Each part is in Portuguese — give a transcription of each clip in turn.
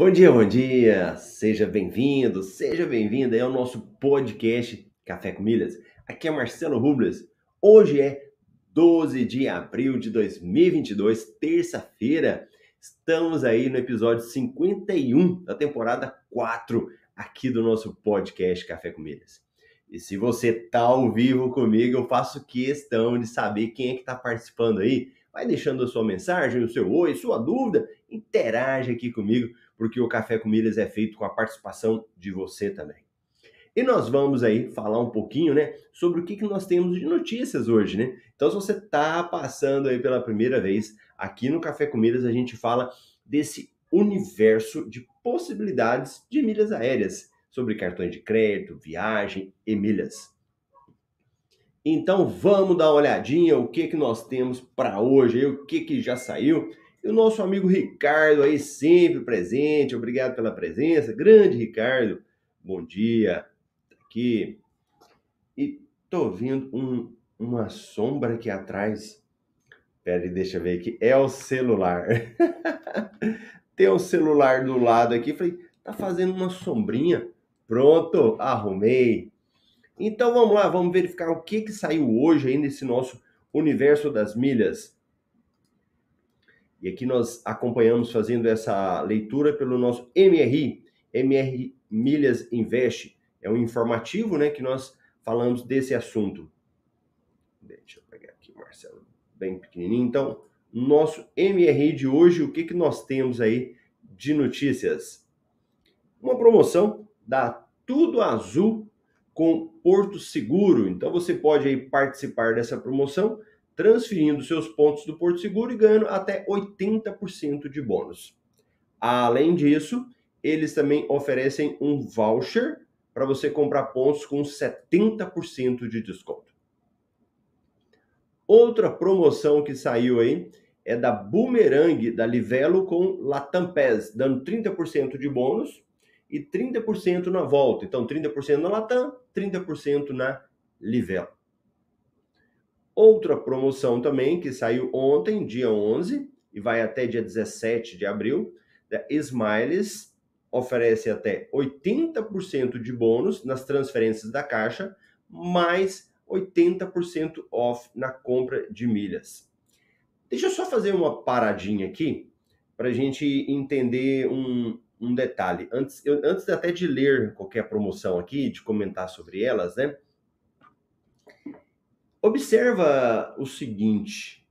Bom dia, bom dia! Seja bem-vindo, seja bem-vinda ao nosso podcast Café com Milhas. Aqui é Marcelo Rubles. Hoje é 12 de abril de 2022, terça-feira. Estamos aí no episódio 51 da temporada 4 aqui do nosso podcast Café com Milhas. E se você tá ao vivo comigo, eu faço questão de saber quem é que está participando aí. Vai deixando a sua mensagem, o seu oi, sua dúvida, interage aqui comigo porque o Café com Milhas é feito com a participação de você também. E nós vamos aí falar um pouquinho, né, sobre o que, que nós temos de notícias hoje, né? Então, se você está passando aí pela primeira vez, aqui no Café com Milhas a gente fala desse universo de possibilidades de milhas aéreas, sobre cartões de crédito, viagem e milhas. Então, vamos dar uma olhadinha o que que nós temos para hoje, o que que já saiu e o nosso amigo Ricardo aí sempre presente, obrigado pela presença. Grande Ricardo, bom dia. Aqui. E tô vendo um, uma sombra aqui atrás. Pera aí, deixa eu ver aqui. É o celular. Tem um celular do lado aqui. Falei, tá fazendo uma sombrinha. Pronto, arrumei. Então vamos lá, vamos verificar o que, que saiu hoje aí nesse nosso universo das milhas. E aqui nós acompanhamos fazendo essa leitura pelo nosso MRI, MR Milhas Invest. É um informativo, né, que nós falamos desse assunto. Deixa eu pegar aqui, Marcelo, bem pequenininho. Então, nosso MRI de hoje, o que, que nós temos aí de notícias? Uma promoção da Tudo Azul com Porto Seguro. Então, você pode aí participar dessa promoção transferindo seus pontos do Porto Seguro e ganhando até 80% de bônus. Além disso, eles também oferecem um voucher para você comprar pontos com 70% de desconto. Outra promoção que saiu aí é da Boomerang da Livelo com Latam Pass, dando 30% de bônus e 30% na volta. Então, 30% na Latam, 30% na Livelo. Outra promoção também que saiu ontem, dia 11, e vai até dia 17 de abril, da Smiles oferece até 80% de bônus nas transferências da Caixa, mais 80% off na compra de milhas. Deixa eu só fazer uma paradinha aqui para a gente entender um, um detalhe. Antes, eu, antes até de ler qualquer promoção aqui, de comentar sobre elas, né? Observa o seguinte.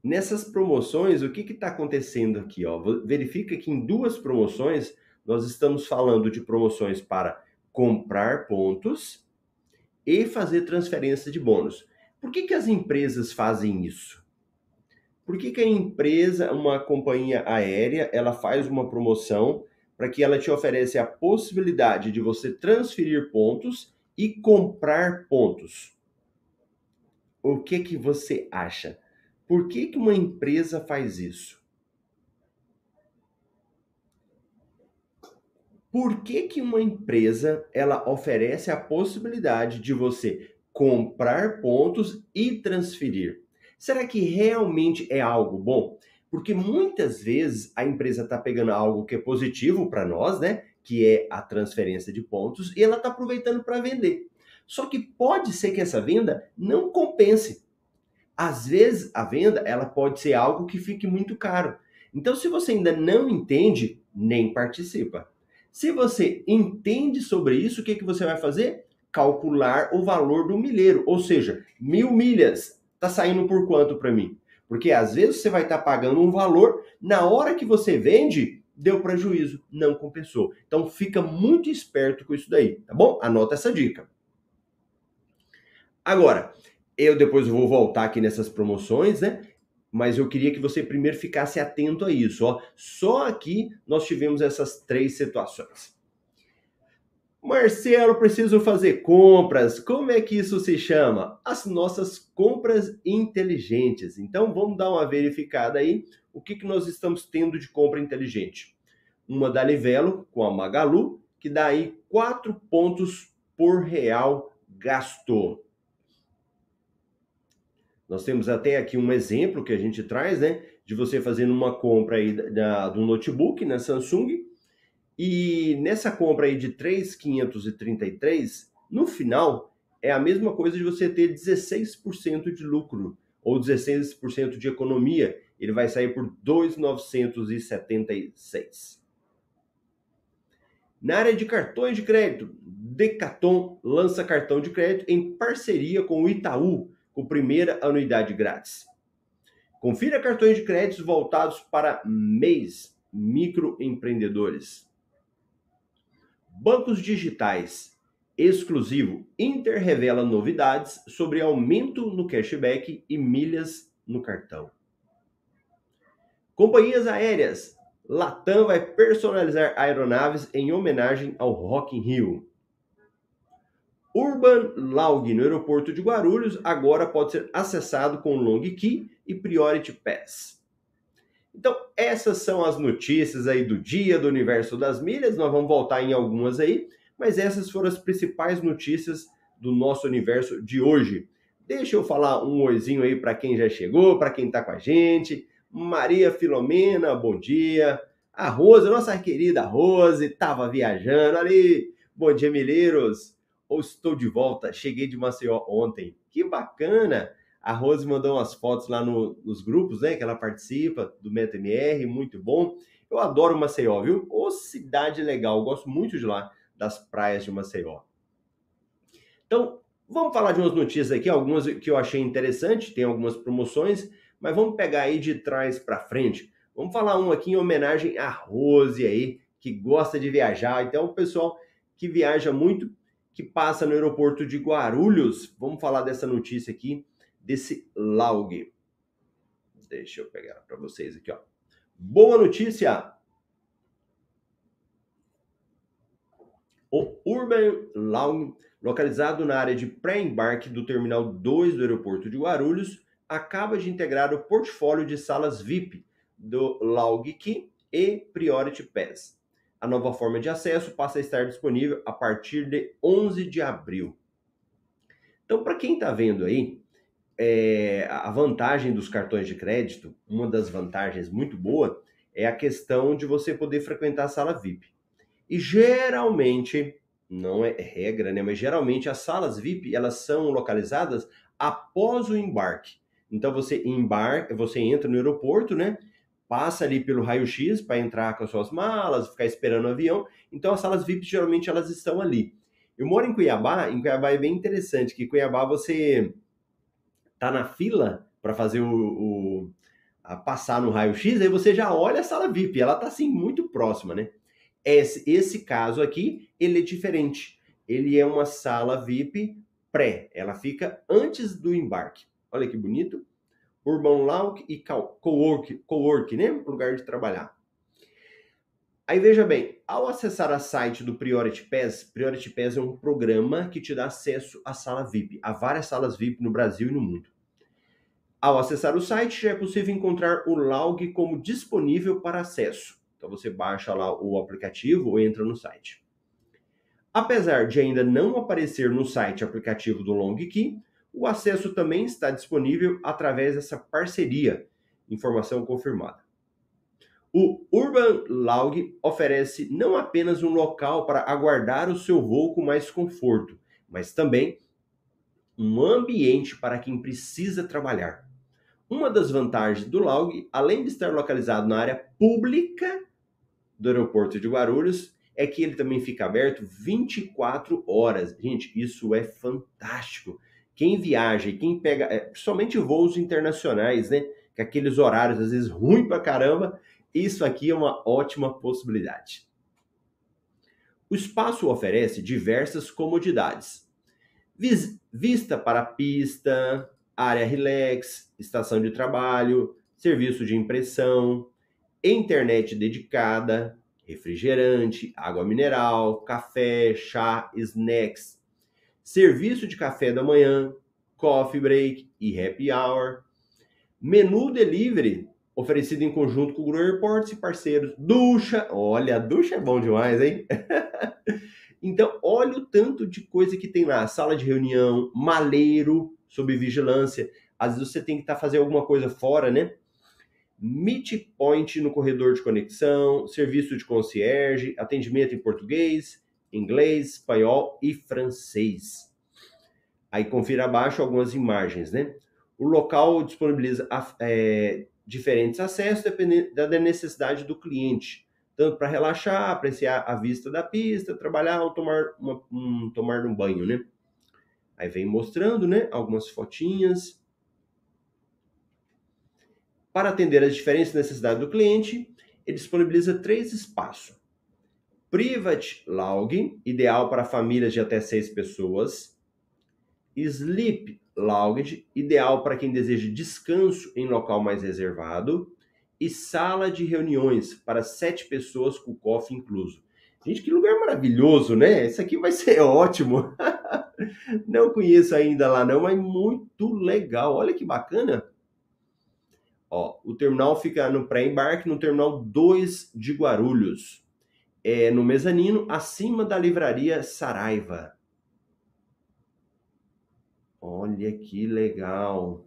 Nessas promoções, o que está acontecendo aqui? Ó? Verifica que em duas promoções nós estamos falando de promoções para comprar pontos e fazer transferência de bônus. Por que, que as empresas fazem isso? Por que, que a empresa, uma companhia aérea, ela faz uma promoção para que ela te oferece a possibilidade de você transferir pontos e comprar pontos? O que que você acha? Por que, que uma empresa faz isso? Por que, que uma empresa ela oferece a possibilidade de você comprar pontos e transferir? Será que realmente é algo bom? Porque muitas vezes a empresa está pegando algo que é positivo para nós, né? Que é a transferência de pontos, e ela está aproveitando para vender. Só que pode ser que essa venda não compense. Às vezes a venda ela pode ser algo que fique muito caro. Então, se você ainda não entende, nem participa. Se você entende sobre isso, o que, que você vai fazer? Calcular o valor do milheiro, ou seja, mil milhas. Está saindo por quanto para mim? Porque às vezes você vai estar tá pagando um valor, na hora que você vende, deu prejuízo, não compensou. Então fica muito esperto com isso daí, tá bom? Anota essa dica. Agora, eu depois vou voltar aqui nessas promoções, né? Mas eu queria que você primeiro ficasse atento a isso, ó. Só aqui nós tivemos essas três situações. Marcelo, preciso fazer compras. Como é que isso se chama? As nossas compras inteligentes. Então vamos dar uma verificada aí. O que, que nós estamos tendo de compra inteligente? Uma da Livelo com a Magalu, que dá aí 4 pontos por real gasto. Nós temos até aqui um exemplo que a gente traz, né? De você fazendo uma compra aí da, do notebook na Samsung e nessa compra aí de 3,533, no final é a mesma coisa de você ter 16% de lucro ou 16% de economia. Ele vai sair por 2,976. Na área de cartões de crédito, Decathlon lança cartão de crédito em parceria com o Itaú, com primeira anuidade grátis. Confira cartões de crédito voltados para mês microempreendedores. Bancos digitais exclusivo Inter revela novidades sobre aumento no cashback e milhas no cartão. Companhias aéreas. Latam vai personalizar aeronaves em homenagem ao Rock in Rio. Urban Log no aeroporto de Guarulhos agora pode ser acessado com Long Key e Priority Pass. Então, essas são as notícias aí do dia do universo das milhas. Nós vamos voltar em algumas aí, mas essas foram as principais notícias do nosso universo de hoje. Deixa eu falar um oizinho aí para quem já chegou, para quem está com a gente. Maria Filomena, bom dia. A Rose, nossa querida Rose, estava viajando ali. Bom dia, milheiros. Ou estou de volta, cheguei de Maceió ontem. Que bacana! A Rose mandou umas fotos lá no, nos grupos, né? Que ela participa do MetaMR, muito bom. Eu adoro Maceió, viu? Ô, cidade legal, gosto muito de lá, das praias de Maceió. Então, vamos falar de umas notícias aqui, algumas que eu achei interessante, tem algumas promoções, mas vamos pegar aí de trás para frente. Vamos falar um aqui em homenagem a Rose aí, que gosta de viajar. Então, o pessoal que viaja muito, que passa no aeroporto de Guarulhos, vamos falar dessa notícia aqui desse log. Deixa eu pegar para vocês aqui, ó. Boa notícia! O Urban Log, localizado na área de pré-embarque do Terminal 2 do aeroporto de Guarulhos, acaba de integrar o portfólio de salas VIP do Key e Priority Pass. A nova forma de acesso passa a estar disponível a partir de 11 de abril. Então, para quem está vendo aí, é, a vantagem dos cartões de crédito, uma das vantagens muito boa, é a questão de você poder frequentar a sala VIP. E geralmente, não é regra, né? Mas geralmente as salas VIP elas são localizadas após o embarque. Então você embarca, você entra no aeroporto, né? Passa ali pelo raio-x para entrar com as suas malas, ficar esperando o avião. Então as salas VIP geralmente elas estão ali. Eu moro em Cuiabá, em Cuiabá é bem interessante que Cuiabá você tá na fila para fazer o, o a passar no raio-x, aí você já olha a sala VIP, ela tá assim muito próxima, né? Esse, esse caso aqui, ele é diferente. Ele é uma sala VIP pré, ela fica antes do embarque. Olha que bonito. Urban Lounge e Cowork, Cowork, né? Lugar de trabalhar. Aí veja bem, ao acessar a site do Priority Pass, Priority Pass é um programa que te dá acesso à sala VIP, a várias salas VIP no Brasil e no mundo. Ao acessar o site, já é possível encontrar o log como disponível para acesso. Então você baixa lá o aplicativo ou entra no site. Apesar de ainda não aparecer no site aplicativo do LongKey, o acesso também está disponível através dessa parceria, informação confirmada. O Urban Log oferece não apenas um local para aguardar o seu voo com mais conforto, mas também um ambiente para quem precisa trabalhar. Uma das vantagens do Laug, além de estar localizado na área pública do aeroporto de Guarulhos, é que ele também fica aberto 24 horas. Gente, isso é fantástico. Quem viaja e quem pega, é, principalmente voos internacionais, né? Que aqueles horários às vezes ruim pra caramba, isso aqui é uma ótima possibilidade. O espaço oferece diversas comodidades. Vista para pista, área relax, estação de trabalho, serviço de impressão, internet dedicada, refrigerante, água mineral, café, chá, snacks, serviço de café da manhã, coffee break e happy hour, menu delivery oferecido em conjunto com o Guru Airports e parceiros, ducha, olha, a ducha é bom demais, hein? então, olha o tanto de coisa que tem lá, sala de reunião, maleiro, sob vigilância. Às vezes você tem que estar tá fazendo alguma coisa fora, né? Meet point no corredor de conexão, serviço de concierge, atendimento em português, inglês, espanhol e francês. Aí confira abaixo algumas imagens, né? O local disponibiliza é, diferentes acessos dependendo da necessidade do cliente, tanto para relaxar, apreciar a vista da pista, trabalhar ou tomar, uma, um, tomar um banho, né? Aí vem mostrando, né, algumas fotinhas. Para atender as diferentes necessidades do cliente, ele disponibiliza três espaços. Private Lounge, ideal para famílias de até seis pessoas. Sleep Lounge, ideal para quem deseja descanso em local mais reservado. E sala de reuniões para sete pessoas com coffee incluso. Gente, que lugar maravilhoso, né? Isso aqui vai ser ótimo. não conheço ainda lá não, mas muito legal. Olha que bacana. Ó, o terminal fica no pré-embarque no terminal 2 de Guarulhos. É no mezanino, acima da livraria Saraiva. Olha que legal.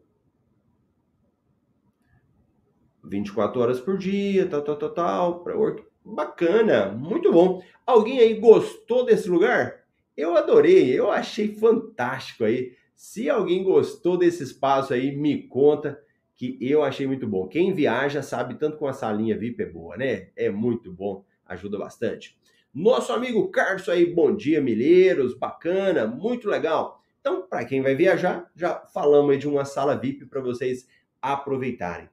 24 horas por dia, tal, tal, tal, tal, work. Bacana, muito bom. Alguém aí gostou desse lugar? Eu adorei, eu achei fantástico aí. Se alguém gostou desse espaço aí, me conta que eu achei muito bom. Quem viaja sabe tanto com a salinha VIP é boa, né? É muito bom, ajuda bastante. Nosso amigo Carlos aí, bom dia, milheiros, bacana, muito legal. Então, para quem vai viajar, já falamos aí de uma sala VIP para vocês aproveitarem.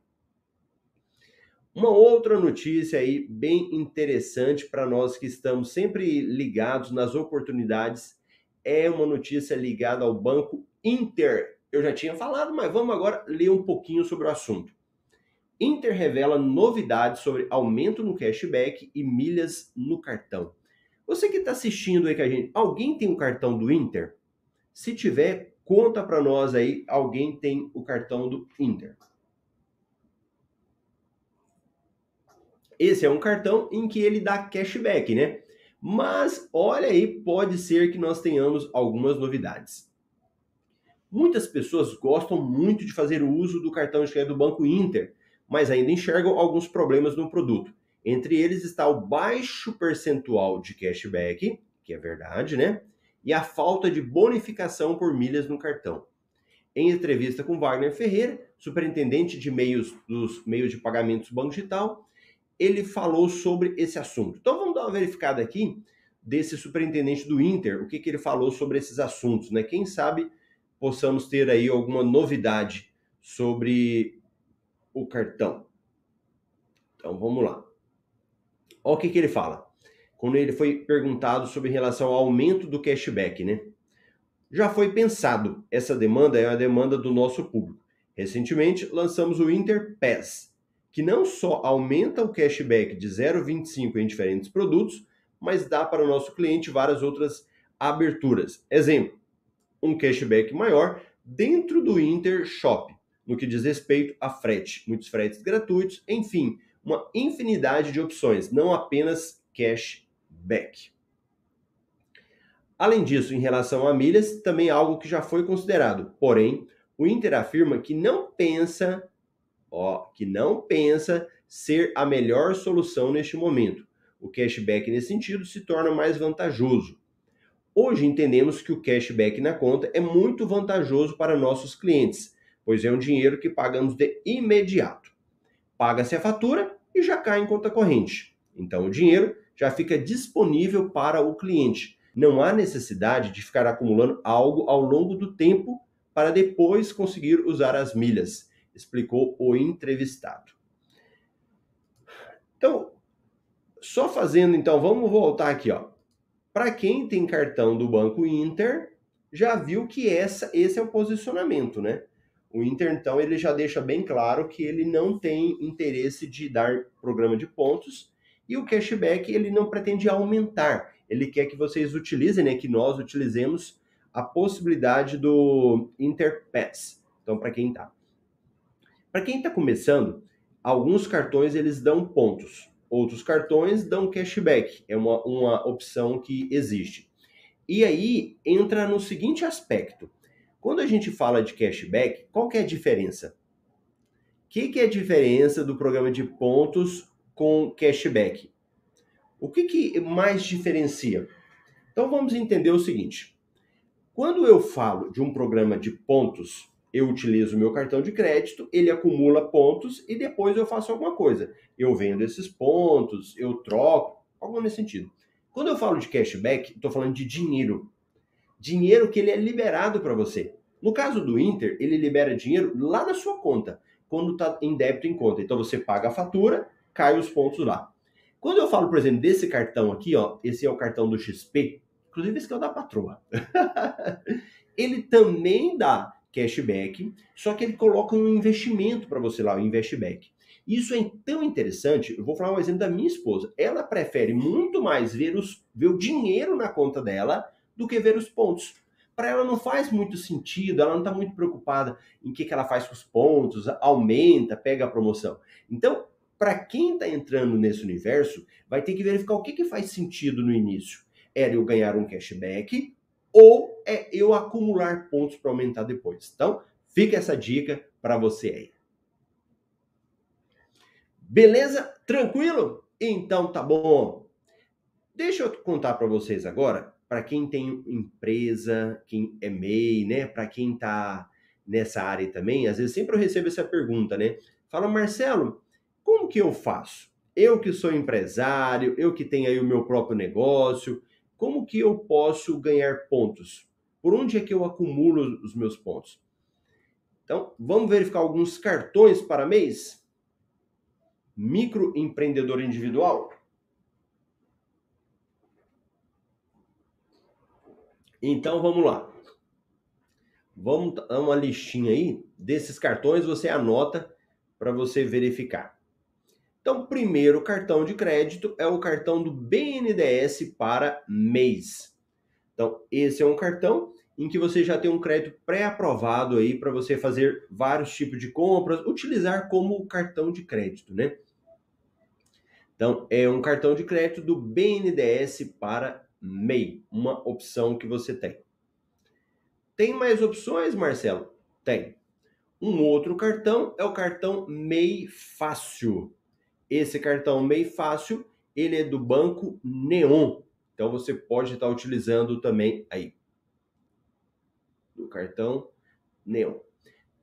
Uma outra notícia aí bem interessante para nós que estamos sempre ligados nas oportunidades é uma notícia ligada ao Banco Inter. Eu já tinha falado, mas vamos agora ler um pouquinho sobre o assunto. Inter revela novidades sobre aumento no cashback e milhas no cartão. Você que está assistindo aí com a gente, alguém tem um cartão do Inter? Se tiver, conta para nós aí, alguém tem o cartão do Inter. Esse é um cartão em que ele dá cashback, né? Mas olha aí, pode ser que nós tenhamos algumas novidades. Muitas pessoas gostam muito de fazer o uso do cartão de crédito do Banco Inter, mas ainda enxergam alguns problemas no produto. Entre eles está o baixo percentual de cashback, que é verdade, né? E a falta de bonificação por milhas no cartão. Em entrevista com Wagner Ferreira, superintendente de meios dos meios de pagamentos do Banco Digital, ele falou sobre esse assunto. Então vamos dar uma verificada aqui desse superintendente do Inter, o que, que ele falou sobre esses assuntos, né? Quem sabe possamos ter aí alguma novidade sobre o cartão. Então vamos lá. Olha o que, que ele fala. Quando ele foi perguntado sobre relação ao aumento do cashback, né? Já foi pensado. Essa demanda é a demanda do nosso público. Recentemente lançamos o Inter Pass, que não só aumenta o cashback de 0,25 em diferentes produtos, mas dá para o nosso cliente várias outras aberturas. Exemplo, um cashback maior dentro do Inter Shop, no que diz respeito a frete, muitos fretes gratuitos, enfim, uma infinidade de opções, não apenas cashback. Além disso, em relação a milhas, também é algo que já foi considerado, porém, o Inter afirma que não pensa ó, que não pensa ser a melhor solução neste momento. O cashback, nesse sentido, se torna mais vantajoso. Hoje entendemos que o cashback na conta é muito vantajoso para nossos clientes, pois é um dinheiro que pagamos de imediato. Paga-se a fatura e já cai em conta corrente. Então o dinheiro já fica disponível para o cliente. Não há necessidade de ficar acumulando algo ao longo do tempo para depois conseguir usar as milhas, explicou o entrevistado. Então, só fazendo então, vamos voltar aqui, ó. Para quem tem cartão do Banco Inter, já viu que essa, esse é o posicionamento, né? O Inter, então, ele já deixa bem claro que ele não tem interesse de dar programa de pontos e o cashback ele não pretende aumentar. Ele quer que vocês utilizem, né, que nós utilizemos a possibilidade do Interpass. Então, para quem tá. Para quem está começando, alguns cartões eles dão pontos, outros cartões dão cashback. É uma, uma opção que existe. E aí entra no seguinte aspecto. Quando a gente fala de cashback, qual que é a diferença? O que, que é a diferença do programa de pontos com cashback? O que, que mais diferencia? Então vamos entender o seguinte. Quando eu falo de um programa de pontos, eu utilizo meu cartão de crédito, ele acumula pontos e depois eu faço alguma coisa. Eu vendo esses pontos, eu troco, algo nesse sentido. Quando eu falo de cashback, estou falando de dinheiro. Dinheiro que ele é liberado para você. No caso do Inter, ele libera dinheiro lá na sua conta, quando está em débito em conta. Então você paga a fatura, cai os pontos lá. Quando eu falo, por exemplo, desse cartão aqui, ó, esse é o cartão do XP, inclusive esse que é o da patroa. ele também dá cashback, só que ele coloca um investimento para você lá, o investback. Isso é tão interessante, eu vou falar um exemplo da minha esposa. Ela prefere muito mais ver, os, ver o dinheiro na conta dela do que ver os pontos. Para ela não faz muito sentido, ela não está muito preocupada em que, que ela faz com os pontos, aumenta, pega a promoção. Então, para quem está entrando nesse universo, vai ter que verificar o que, que faz sentido no início. Era eu ganhar um cashback ou é eu acumular pontos para aumentar depois. Então, fica essa dica para você aí. Beleza? Tranquilo? Então tá bom. Deixa eu contar para vocês agora, para quem tem empresa, quem é MEI, né? Para quem tá nessa área também, às vezes sempre eu recebo essa pergunta, né? Fala, Marcelo, como que eu faço? Eu que sou empresário, eu que tenho aí o meu próprio negócio, como que eu posso ganhar pontos? Por onde é que eu acumulo os meus pontos? Então, vamos verificar alguns cartões para mês? microempreendedor individual? Então vamos lá. Vamos dar uma listinha aí desses cartões, você anota para você verificar. Então, primeiro cartão de crédito é o cartão do BNDES para mês. Então, esse é um cartão em que você já tem um crédito pré-aprovado aí para você fazer vários tipos de compras, utilizar como cartão de crédito, né? Então, é um cartão de crédito do BNDES para MEI, uma opção que você tem. Tem mais opções, Marcelo? Tem. Um outro cartão é o cartão MEI Fácil. Esse cartão MEI Fácil, ele é do banco Neon. Então você pode estar utilizando também aí. Do cartão Neon.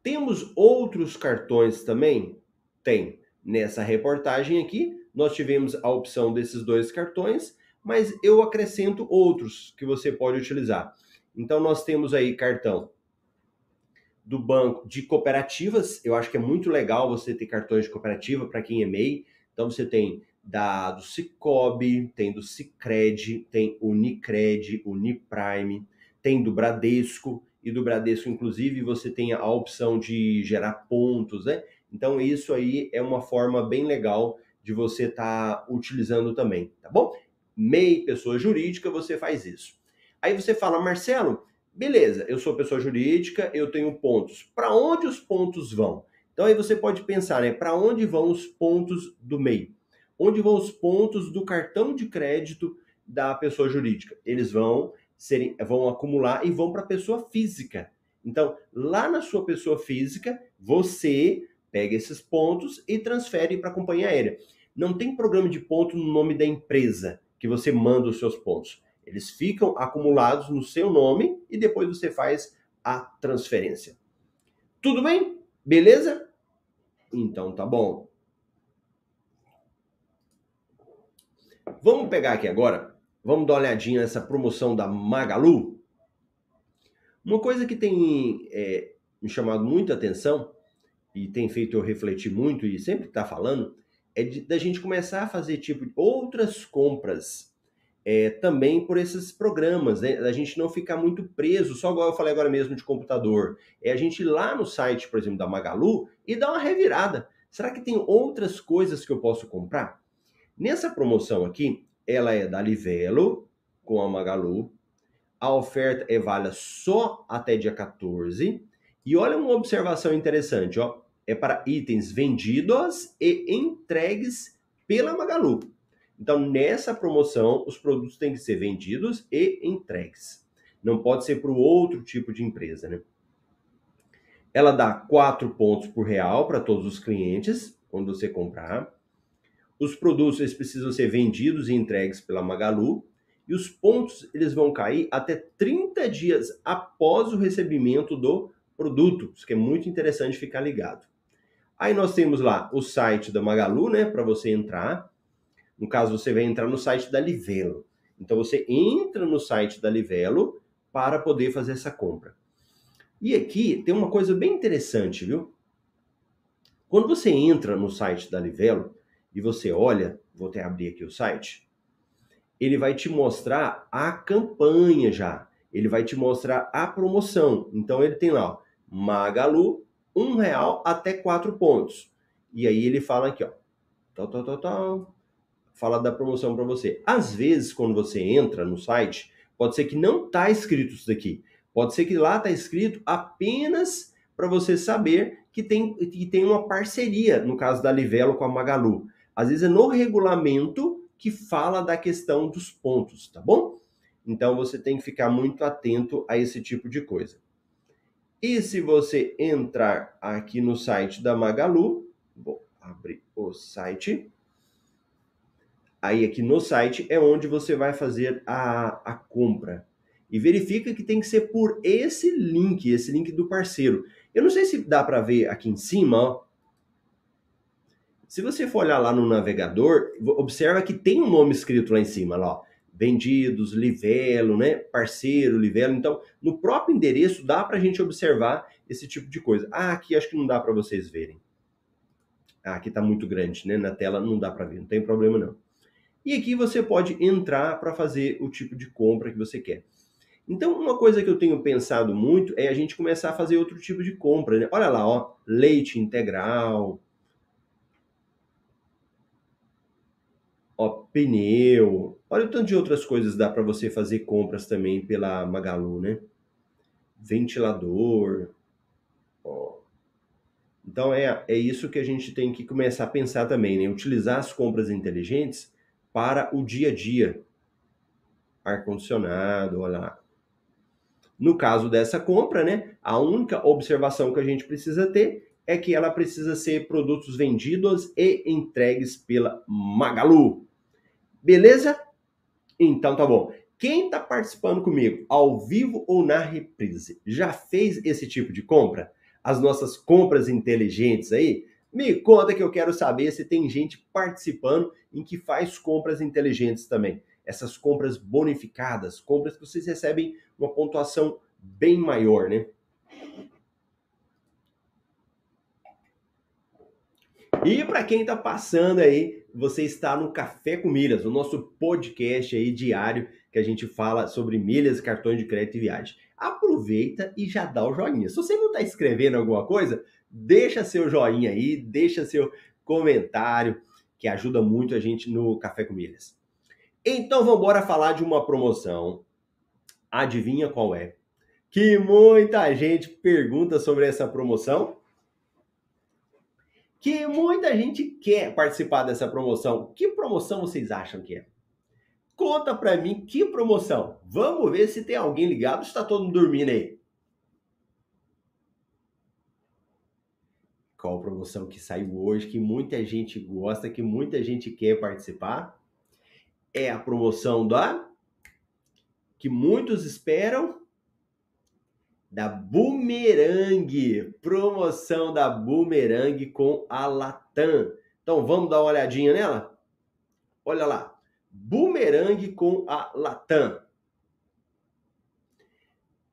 Temos outros cartões também? Tem. Nessa reportagem aqui, nós tivemos a opção desses dois cartões, mas eu acrescento outros que você pode utilizar. Então nós temos aí cartão do banco de cooperativas. Eu acho que é muito legal você ter cartões de cooperativa para quem é MEI. Então você tem da do Cicobi, tem do Cicred, tem Unicred, Uniprime, tem do Bradesco e do Bradesco inclusive você tem a opção de gerar pontos, né? Então isso aí é uma forma bem legal de você estar tá utilizando também, tá bom? MEI, pessoa jurídica, você faz isso. Aí você fala, Marcelo, beleza, eu sou pessoa jurídica, eu tenho pontos. Para onde os pontos vão? Então aí você pode pensar, né? Para onde vão os pontos do MEI? Onde vão os pontos do cartão de crédito da pessoa jurídica? Eles vão serem, vão acumular e vão para a pessoa física. Então, lá na sua pessoa física, você pega esses pontos e transfere para a companhia aérea. Não tem programa de ponto no nome da empresa que você manda os seus pontos. Eles ficam acumulados no seu nome e depois você faz a transferência. Tudo bem? Beleza? Então tá bom. Vamos pegar aqui agora, vamos dar uma olhadinha nessa promoção da Magalu. Uma coisa que tem é, me chamado muita atenção e tem feito eu refletir muito e sempre está falando é da gente começar a fazer tipo outras compras é, também por esses programas, né? A gente não ficar muito preso, só igual eu falei agora mesmo de computador. É a gente ir lá no site, por exemplo, da Magalu e dar uma revirada. Será que tem outras coisas que eu posso comprar? Nessa promoção aqui, ela é da Livelo com a Magalu. A oferta é válida só até dia 14. E olha uma observação interessante, ó. É para itens vendidos e entregues pela Magalu. Então, nessa promoção, os produtos têm que ser vendidos e entregues. Não pode ser para o outro tipo de empresa, né? Ela dá 4 pontos por real para todos os clientes quando você comprar. Os produtos eles precisam ser vendidos e entregues pela Magalu. E os pontos eles vão cair até 30 dias após o recebimento do produto. Isso que é muito interessante ficar ligado. Aí nós temos lá o site da Magalu, né, para você entrar. No caso, você vai entrar no site da Livelo. Então você entra no site da Livelo para poder fazer essa compra. E aqui tem uma coisa bem interessante, viu? Quando você entra no site da Livelo e você olha, vou até abrir aqui o site, ele vai te mostrar a campanha já. Ele vai te mostrar a promoção. Então ele tem lá, ó, Magalu, um real até quatro pontos. E aí ele fala aqui, ó, tal, tal, tal, tal, fala da promoção para você. Às vezes, quando você entra no site, pode ser que não tá escrito isso daqui. Pode ser que lá tá escrito apenas para você saber que tem, que tem uma parceria, no caso da Livelo com a Magalu. Às vezes é no regulamento que fala da questão dos pontos, tá bom? Então você tem que ficar muito atento a esse tipo de coisa. E se você entrar aqui no site da Magalu, vou abrir o site. Aí aqui no site é onde você vai fazer a, a compra. E verifica que tem que ser por esse link, esse link do parceiro. Eu não sei se dá para ver aqui em cima, ó. Se você for olhar lá no navegador, observa que tem um nome escrito lá em cima, lá, ó. Vendidos, Livelo, né? Parceiro, Livelo. Então, no próprio endereço dá para a gente observar esse tipo de coisa. Ah, aqui acho que não dá para vocês verem. Ah, aqui está muito grande, né? Na tela não dá para ver, não tem problema não. E aqui você pode entrar para fazer o tipo de compra que você quer. Então, uma coisa que eu tenho pensado muito é a gente começar a fazer outro tipo de compra. Né? Olha lá, ó, leite integral, ó, pneu. Olha o tanto de outras coisas dá para você fazer compras também pela Magalu, né? Ventilador. Ó. Então é, é isso que a gente tem que começar a pensar também, né? Utilizar as compras inteligentes para o dia a dia. Ar-condicionado, olha lá. No caso dessa compra, né, a única observação que a gente precisa ter é que ela precisa ser produtos vendidos e entregues pela Magalu. Beleza? Então tá bom. Quem está participando comigo, ao vivo ou na reprise, já fez esse tipo de compra? As nossas compras inteligentes aí? Me conta que eu quero saber se tem gente participando em que faz compras inteligentes também. Essas compras bonificadas, compras que vocês recebem uma pontuação bem maior, né? E para quem está passando aí, você está no Café com Milhas, o nosso podcast aí diário que a gente fala sobre milhas, cartões de crédito e viagem. Aproveita e já dá o joinha. Se você não está escrevendo alguma coisa, deixa seu joinha aí, deixa seu comentário, que ajuda muito a gente no Café com Milhas. Então vamos embora falar de uma promoção. Adivinha qual é? Que muita gente pergunta sobre essa promoção. Que muita gente quer participar dessa promoção. Que promoção vocês acham que é? Conta pra mim que promoção. Vamos ver se tem alguém ligado está todo mundo dormindo aí. qual promoção que saiu hoje, que muita gente gosta, que muita gente quer participar. É a promoção da que muitos esperam. Da Boomerang, promoção da Boomerang com a Latam. Então vamos dar uma olhadinha nela? Olha lá, Boomerang com a Latam.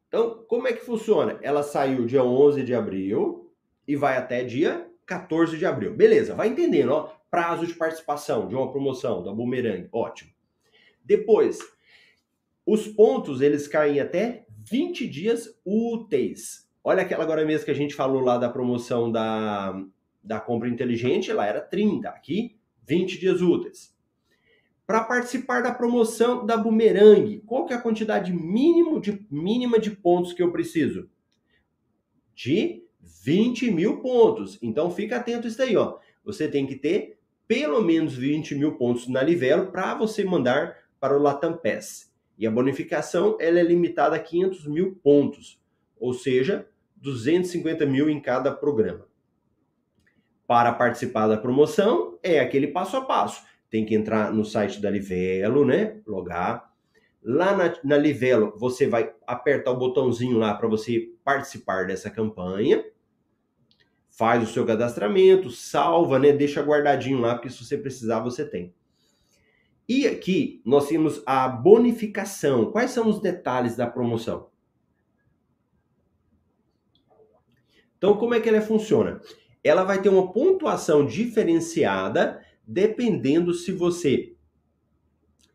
Então, como é que funciona? Ela saiu dia 11 de abril e vai até dia 14 de abril. Beleza, vai entendendo, ó. Prazo de participação de uma promoção da Boomerang, ótimo. Depois, os pontos eles caem até 20 dias úteis. Olha aquela agora mesmo que a gente falou lá da promoção da, da compra inteligente, lá era 30, aqui 20 dias úteis. Para participar da promoção da Boomerang, qual que é a quantidade mínimo de, mínima de pontos que eu preciso? De 20 mil pontos. Então fica atento isso aí, ó. Você tem que ter pelo menos 20 mil pontos na Livelo para você mandar para o Latam Pass. E a bonificação ela é limitada a 500 mil pontos, ou seja, 250 mil em cada programa. Para participar da promoção, é aquele passo a passo. Tem que entrar no site da Livelo, né? Logar. Lá na, na Livelo, você vai apertar o botãozinho lá para você participar dessa campanha. Faz o seu cadastramento, salva, né? Deixa guardadinho lá, porque se você precisar, você tem. E aqui nós temos a bonificação. Quais são os detalhes da promoção? Então, como é que ela funciona? Ela vai ter uma pontuação diferenciada dependendo se você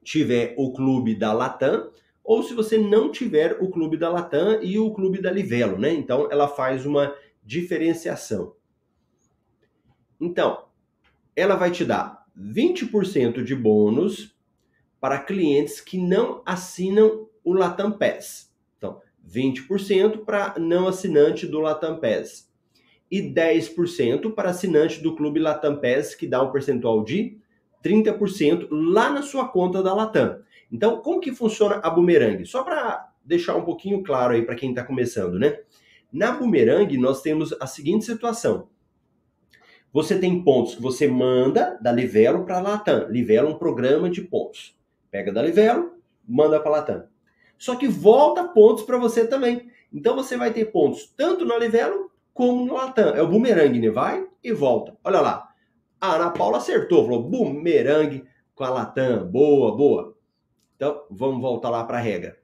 tiver o clube da Latam ou se você não tiver o clube da Latam e o clube da Livelo, né? Então, ela faz uma diferenciação. Então, ela vai te dar 20% de bônus para clientes que não assinam o Latam Pass. Então, 20% para não assinante do Latam Pass. E 10% para assinante do Clube Latam Pass, que dá um percentual de 30% lá na sua conta da Latam. Então, como que funciona a Boomerang? Só para deixar um pouquinho claro aí para quem está começando, né? Na Boomerang, nós temos a seguinte situação você tem pontos que você manda da Livelo para a Latam. Livelo é um programa de pontos. Pega da Livelo, manda para a Latam. Só que volta pontos para você também. Então você vai ter pontos tanto na Livelo como no Latam. É o boomerang, né? Vai e volta. Olha lá. A Ana Paula acertou, falou boomerang com a Latam. Boa, boa. Então vamos voltar lá para a regra.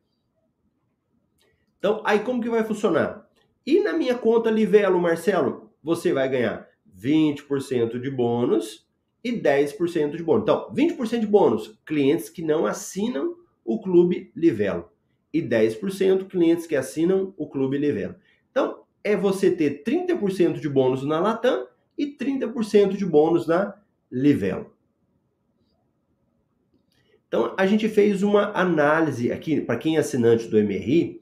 Então, aí como que vai funcionar? E na minha conta Livelo, Marcelo, você vai ganhar 20% de bônus e 10% de bônus. Então, 20% de bônus, clientes que não assinam o Clube Livelo. E 10% clientes que assinam o Clube Livelo. Então, é você ter 30% de bônus na Latam e 30% de bônus na Livelo. Então, a gente fez uma análise aqui, para quem é assinante do MRI,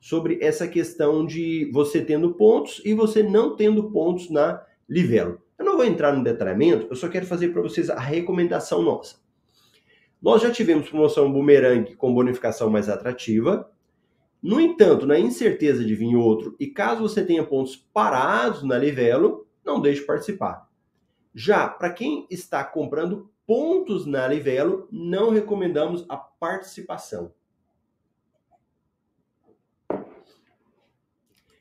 sobre essa questão de você tendo pontos e você não tendo pontos na Livelo. Eu não vou entrar no detalhamento, eu só quero fazer para vocês a recomendação nossa. Nós já tivemos promoção Boomerang com bonificação mais atrativa. No entanto, na incerteza de vir outro, e caso você tenha pontos parados na Livelo, não deixe de participar. Já para quem está comprando pontos na Livelo, não recomendamos a participação.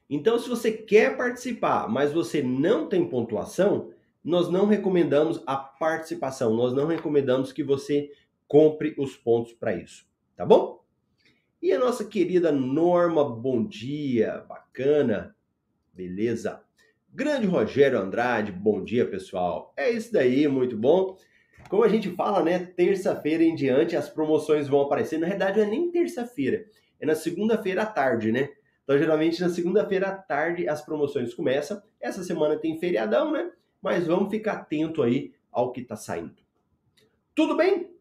Então, se você quer participar, mas você não tem pontuação, nós não recomendamos a participação, nós não recomendamos que você compre os pontos para isso, tá bom? E a nossa querida Norma, bom dia, bacana, beleza? Grande Rogério Andrade, bom dia pessoal. É isso daí, muito bom. Como a gente fala, né? Terça-feira em diante as promoções vão aparecer. Na verdade, não é nem terça-feira, é na segunda-feira à tarde, né? Então, geralmente, na segunda-feira à tarde as promoções começam. Essa semana tem feriadão, né? Mas vamos ficar atento aí ao que está saindo. Tudo bem?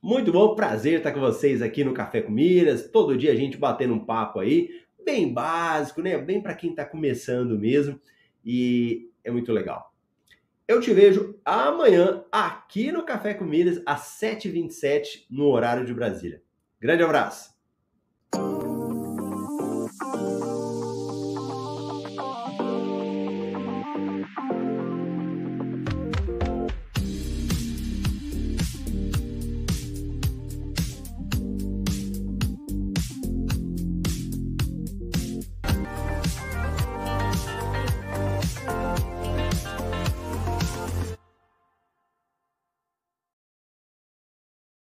Muito bom, prazer estar com vocês aqui no Café com Milhas. Todo dia a gente batendo um papo aí, bem básico, né? Bem para quem está começando mesmo. E é muito legal. Eu te vejo amanhã aqui no Café com Milhas, às 7h27, no horário de Brasília. Grande abraço!